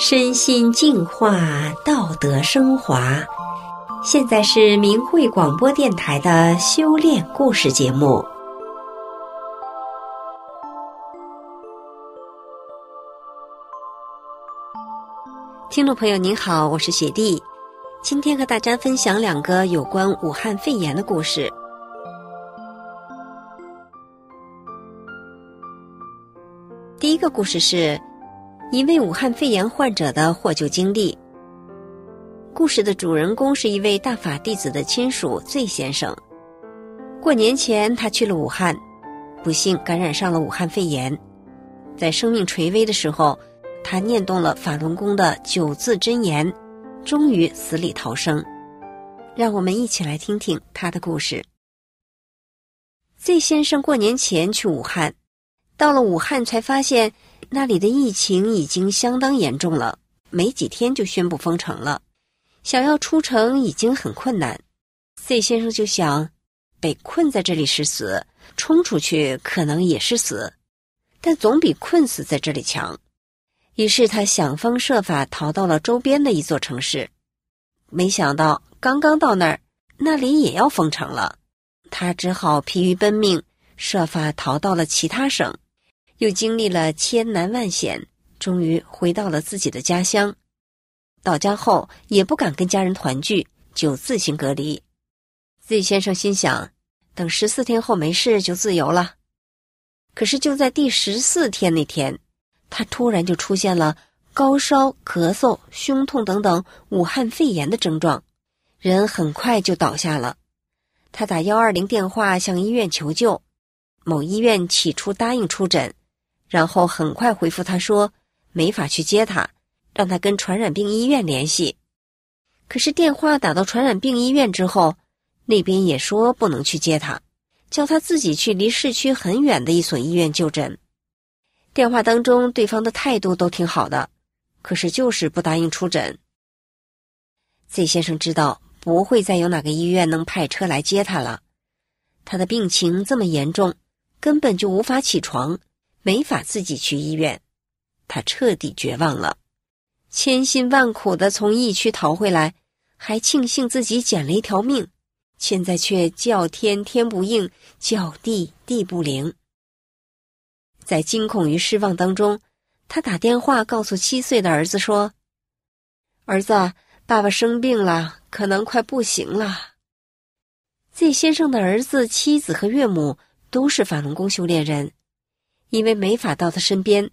身心净化，道德升华。现在是明慧广播电台的修炼故事节目。听众朋友您好，我是雪弟，今天和大家分享两个有关武汉肺炎的故事。第一个故事是。一位武汉肺炎患者的获救经历。故事的主人公是一位大法弟子的亲属 Z 先生。过年前，他去了武汉，不幸感染上了武汉肺炎。在生命垂危的时候，他念动了法轮功的九字真言，终于死里逃生。让我们一起来听听他的故事。Z 先生过年前去武汉，到了武汉才发现。那里的疫情已经相当严重了，没几天就宣布封城了，想要出城已经很困难。，C 先生就想，被困在这里是死，冲出去可能也是死，但总比困死在这里强。于是他想方设法逃到了周边的一座城市，没想到刚刚到那儿，那里也要封城了，他只好疲于奔命，设法逃到了其他省。又经历了千难万险，终于回到了自己的家乡。到家后也不敢跟家人团聚，就自行隔离。Z 先生心想，等十四天后没事就自由了。可是就在第十四天那天，他突然就出现了高烧、咳嗽、胸痛等等武汉肺炎的症状，人很快就倒下了。他打幺二零电话向医院求救，某医院起初答应出诊。然后很快回复他说，没法去接他，让他跟传染病医院联系。可是电话打到传染病医院之后，那边也说不能去接他，叫他自己去离市区很远的一所医院就诊。电话当中对方的态度都挺好的，可是就是不答应出诊。Z 先生知道不会再有哪个医院能派车来接他了，他的病情这么严重，根本就无法起床。没法自己去医院，他彻底绝望了，千辛万苦的从疫区逃回来，还庆幸自己捡了一条命，现在却叫天天不应，叫地地不灵。在惊恐与失望当中，他打电话告诉七岁的儿子说：“儿子，爸爸生病了，可能快不行了。”Z 先生的儿子、妻子和岳母都是法轮功修炼人。因为没法到他身边，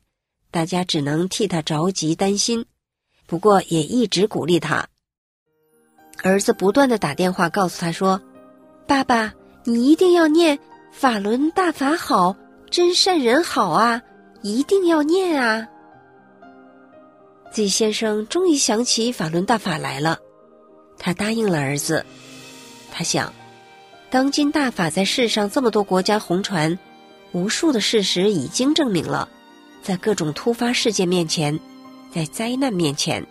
大家只能替他着急担心，不过也一直鼓励他。儿子不断的打电话告诉他说：“爸爸，你一定要念法轮大法好，真善人好啊，一定要念啊。”Z 先生终于想起法轮大法来了，他答应了儿子。他想，当今大法在世上这么多国家红传。无数的事实已经证明了，在各种突发事件面前，在灾难面前，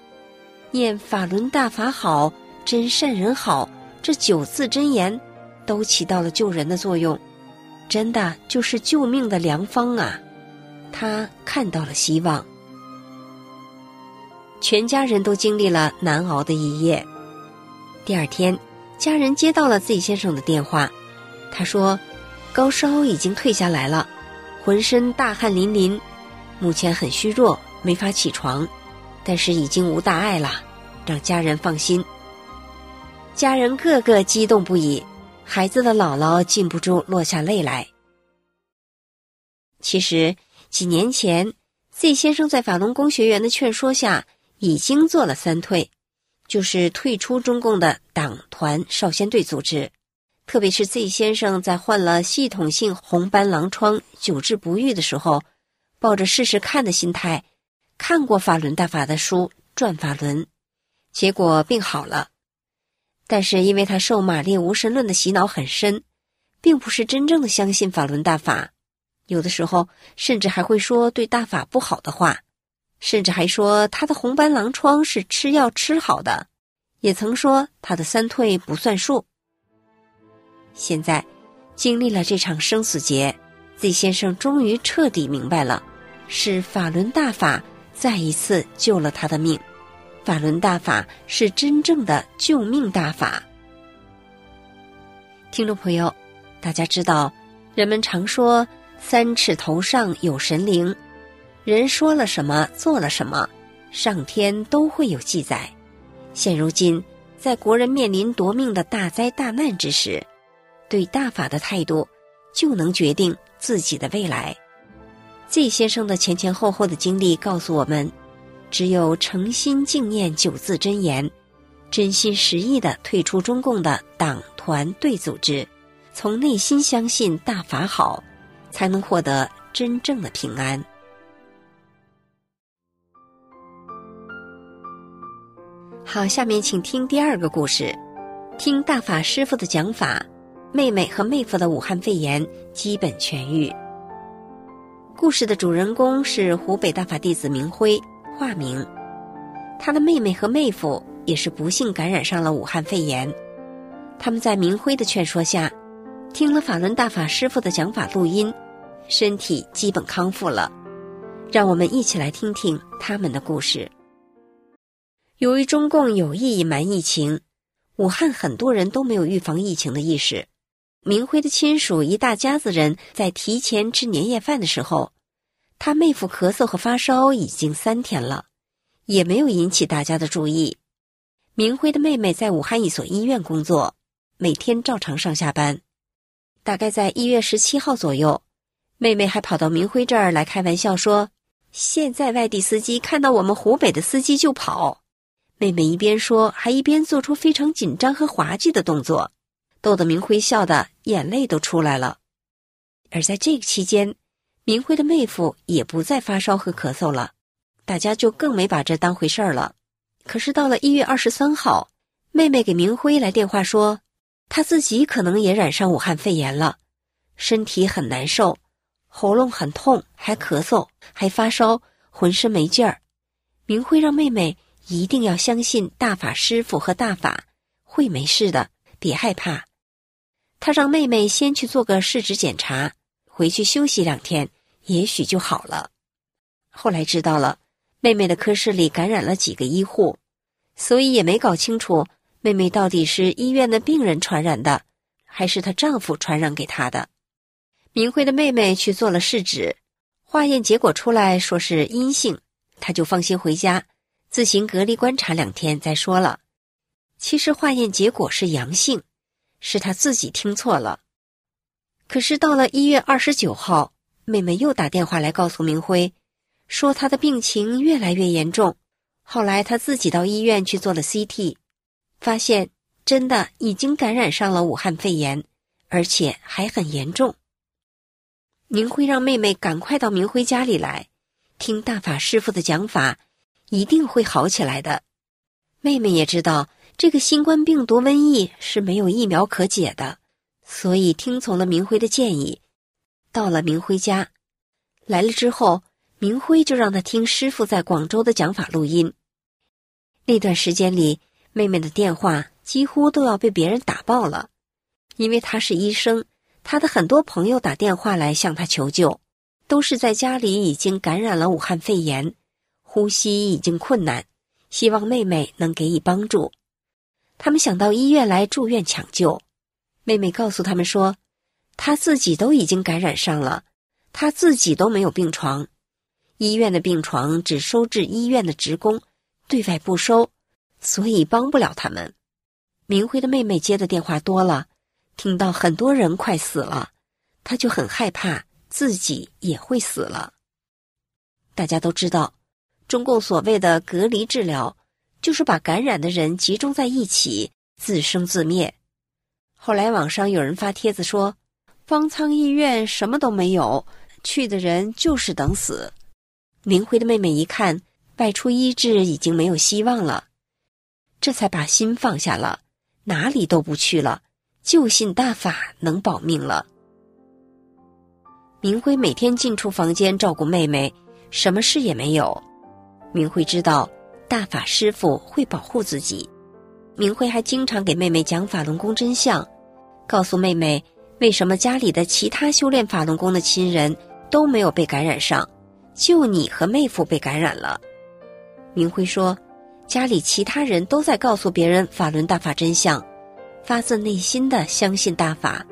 念法轮大法好，真善人好，这九字真言，都起到了救人的作用，真的就是救命的良方啊！他看到了希望，全家人都经历了难熬的一夜。第二天，家人接到了 Z 先生的电话，他说。高烧已经退下来了，浑身大汗淋淋，目前很虚弱，没法起床，但是已经无大碍了，让家人放心。家人个个激动不已，孩子的姥姥禁不住落下泪来。其实几年前，Z 先生在法轮功学员的劝说下，已经做了三退，就是退出中共的党团少先队组织。特别是 Z 先生在患了系统性红斑狼疮久治不愈的时候，抱着试试看的心态，看过法轮大法的书《转法轮》，结果病好了。但是因为他受马列无神论的洗脑很深，并不是真正的相信法轮大法，有的时候甚至还会说对大法不好的话，甚至还说他的红斑狼疮是吃药吃好的，也曾说他的三退不算数。现在，经历了这场生死劫，Z 先生终于彻底明白了，是法轮大法再一次救了他的命。法轮大法是真正的救命大法。听众朋友，大家知道，人们常说三尺头上有神灵，人说了什么，做了什么，上天都会有记载。现如今，在国人面临夺命的大灾大难之时，对大法的态度，就能决定自己的未来。季先生的前前后后的经历告诉我们。只有诚心敬念九字真言，真心实意地退出中共的党团队组织，从内心相信大法好，才能获得真正的平安。好，下面请听第二个故事，听大法师父的讲法，妹妹和妹夫的武汉肺炎基本痊愈。故事的主人公是湖北大法弟子明辉。化名，他的妹妹和妹夫也是不幸感染上了武汉肺炎。他们在明辉的劝说下，听了法轮大法师傅的讲法录音，身体基本康复了。让我们一起来听听他们的故事。由于中共有意隐瞒疫情，武汉很多人都没有预防疫情的意识。明辉的亲属一大家子人在提前吃年夜饭的时候。他妹夫咳嗽和发烧已经三天了，也没有引起大家的注意。明辉的妹妹在武汉一所医院工作，每天照常上下班。大概在一月十七号左右，妹妹还跑到明辉这儿来开玩笑说：“现在外地司机看到我们湖北的司机就跑。”妹妹一边说，还一边做出非常紧张和滑稽的动作，逗得明辉笑得眼泪都出来了。而在这个期间，明辉的妹夫也不再发烧和咳嗽了，大家就更没把这当回事儿了。可是到了一月二十三号，妹妹给明辉来电话说，她自己可能也染上武汉肺炎了，身体很难受，喉咙很痛，还咳嗽，还发烧，浑身没劲儿。明辉让妹妹一定要相信大法师父和大法，会没事的，别害怕。他让妹妹先去做个试纸检查。回去休息两天，也许就好了。后来知道了，妹妹的科室里感染了几个医护，所以也没搞清楚妹妹到底是医院的病人传染的，还是她丈夫传染给她的。明辉的妹妹去做了试纸，化验结果出来说是阴性，她就放心回家，自行隔离观察两天再说了。其实化验结果是阳性，是他自己听错了。可是到了一月二十九号，妹妹又打电话来告诉明辉，说她的病情越来越严重。后来她自己到医院去做了 CT，发现真的已经感染上了武汉肺炎，而且还很严重。明辉让妹妹赶快到明辉家里来，听大法师父的讲法，一定会好起来的。妹妹也知道这个新冠病毒瘟疫是没有疫苗可解的。所以听从了明辉的建议，到了明辉家，来了之后，明辉就让他听师傅在广州的讲法录音。那段时间里，妹妹的电话几乎都要被别人打爆了，因为她是医生，她的很多朋友打电话来向她求救，都是在家里已经感染了武汉肺炎，呼吸已经困难，希望妹妹能给予帮助。他们想到医院来住院抢救。妹妹告诉他们说，她自己都已经感染上了，她自己都没有病床，医院的病床只收治医院的职工，对外不收，所以帮不了他们。明辉的妹妹接的电话多了，听到很多人快死了，她就很害怕自己也会死了。大家都知道，中共所谓的隔离治疗，就是把感染的人集中在一起，自生自灭。后来网上有人发帖子说，方舱医院什么都没有，去的人就是等死。明辉的妹妹一看外出医治已经没有希望了，这才把心放下了，哪里都不去了，就信大法能保命了。明辉每天进出房间照顾妹妹，什么事也没有。明辉知道大法师父会保护自己，明辉还经常给妹妹讲法轮功真相。告诉妹妹，为什么家里的其他修炼法轮功的亲人都没有被感染上，就你和妹夫被感染了。明辉说，家里其他人都在告诉别人法轮大法真相，发自内心的相信大法，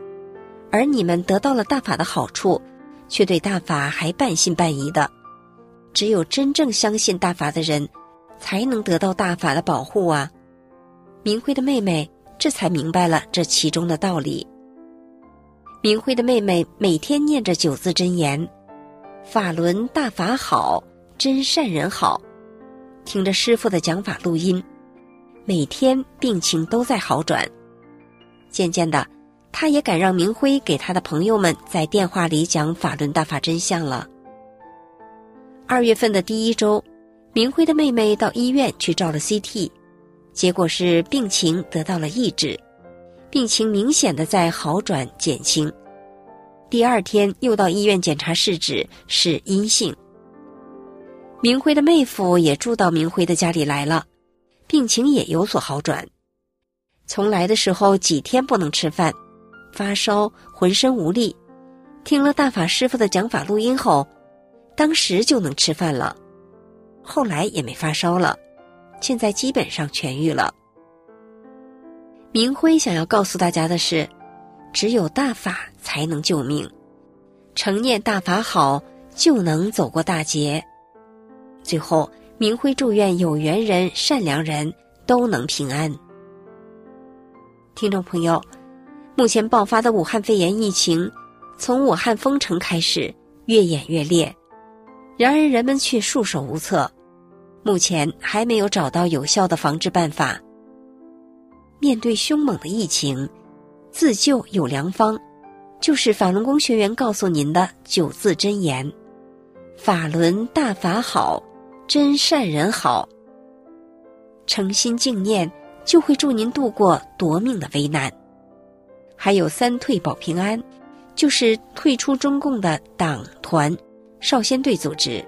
而你们得到了大法的好处，却对大法还半信半疑的。只有真正相信大法的人，才能得到大法的保护啊！明辉的妹妹这才明白了这其中的道理。明辉的妹妹每天念着九字真言：“法轮大法好，真善人好。”听着师傅的讲法录音，每天病情都在好转。渐渐的，她也敢让明辉给他的朋友们在电话里讲法轮大法真相了。二月份的第一周，明辉的妹妹到医院去照了 CT，结果是病情得到了抑制，病情明显的在好转减轻。第二天又到医院检查试纸，是阴性。明辉的妹夫也住到明辉的家里来了，病情也有所好转。从来的时候几天不能吃饭，发烧，浑身无力。听了大法师父的讲法录音后。当时就能吃饭了，后来也没发烧了，现在基本上痊愈了。明辉想要告诉大家的是，只有大法才能救命，承念大法好，就能走过大劫。最后，明辉祝愿有缘人、善良人都能平安。听众朋友，目前爆发的武汉肺炎疫情，从武汉封城开始，越演越烈。然而，人们却束手无策，目前还没有找到有效的防治办法。面对凶猛的疫情，自救有良方，就是法轮功学员告诉您的九字真言：“法轮大法好，真善人好。”诚心敬念，就会助您度过夺命的危难。还有三退保平安，就是退出中共的党团。少先队组织，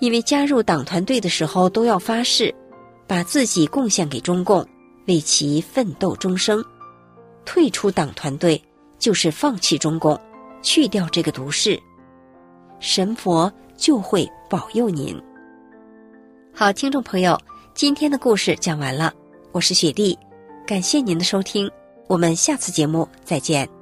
因为加入党团队的时候都要发誓，把自己贡献给中共，为其奋斗终生。退出党团队就是放弃中共，去掉这个毒誓，神佛就会保佑您。好，听众朋友，今天的故事讲完了，我是雪莉，感谢您的收听，我们下次节目再见。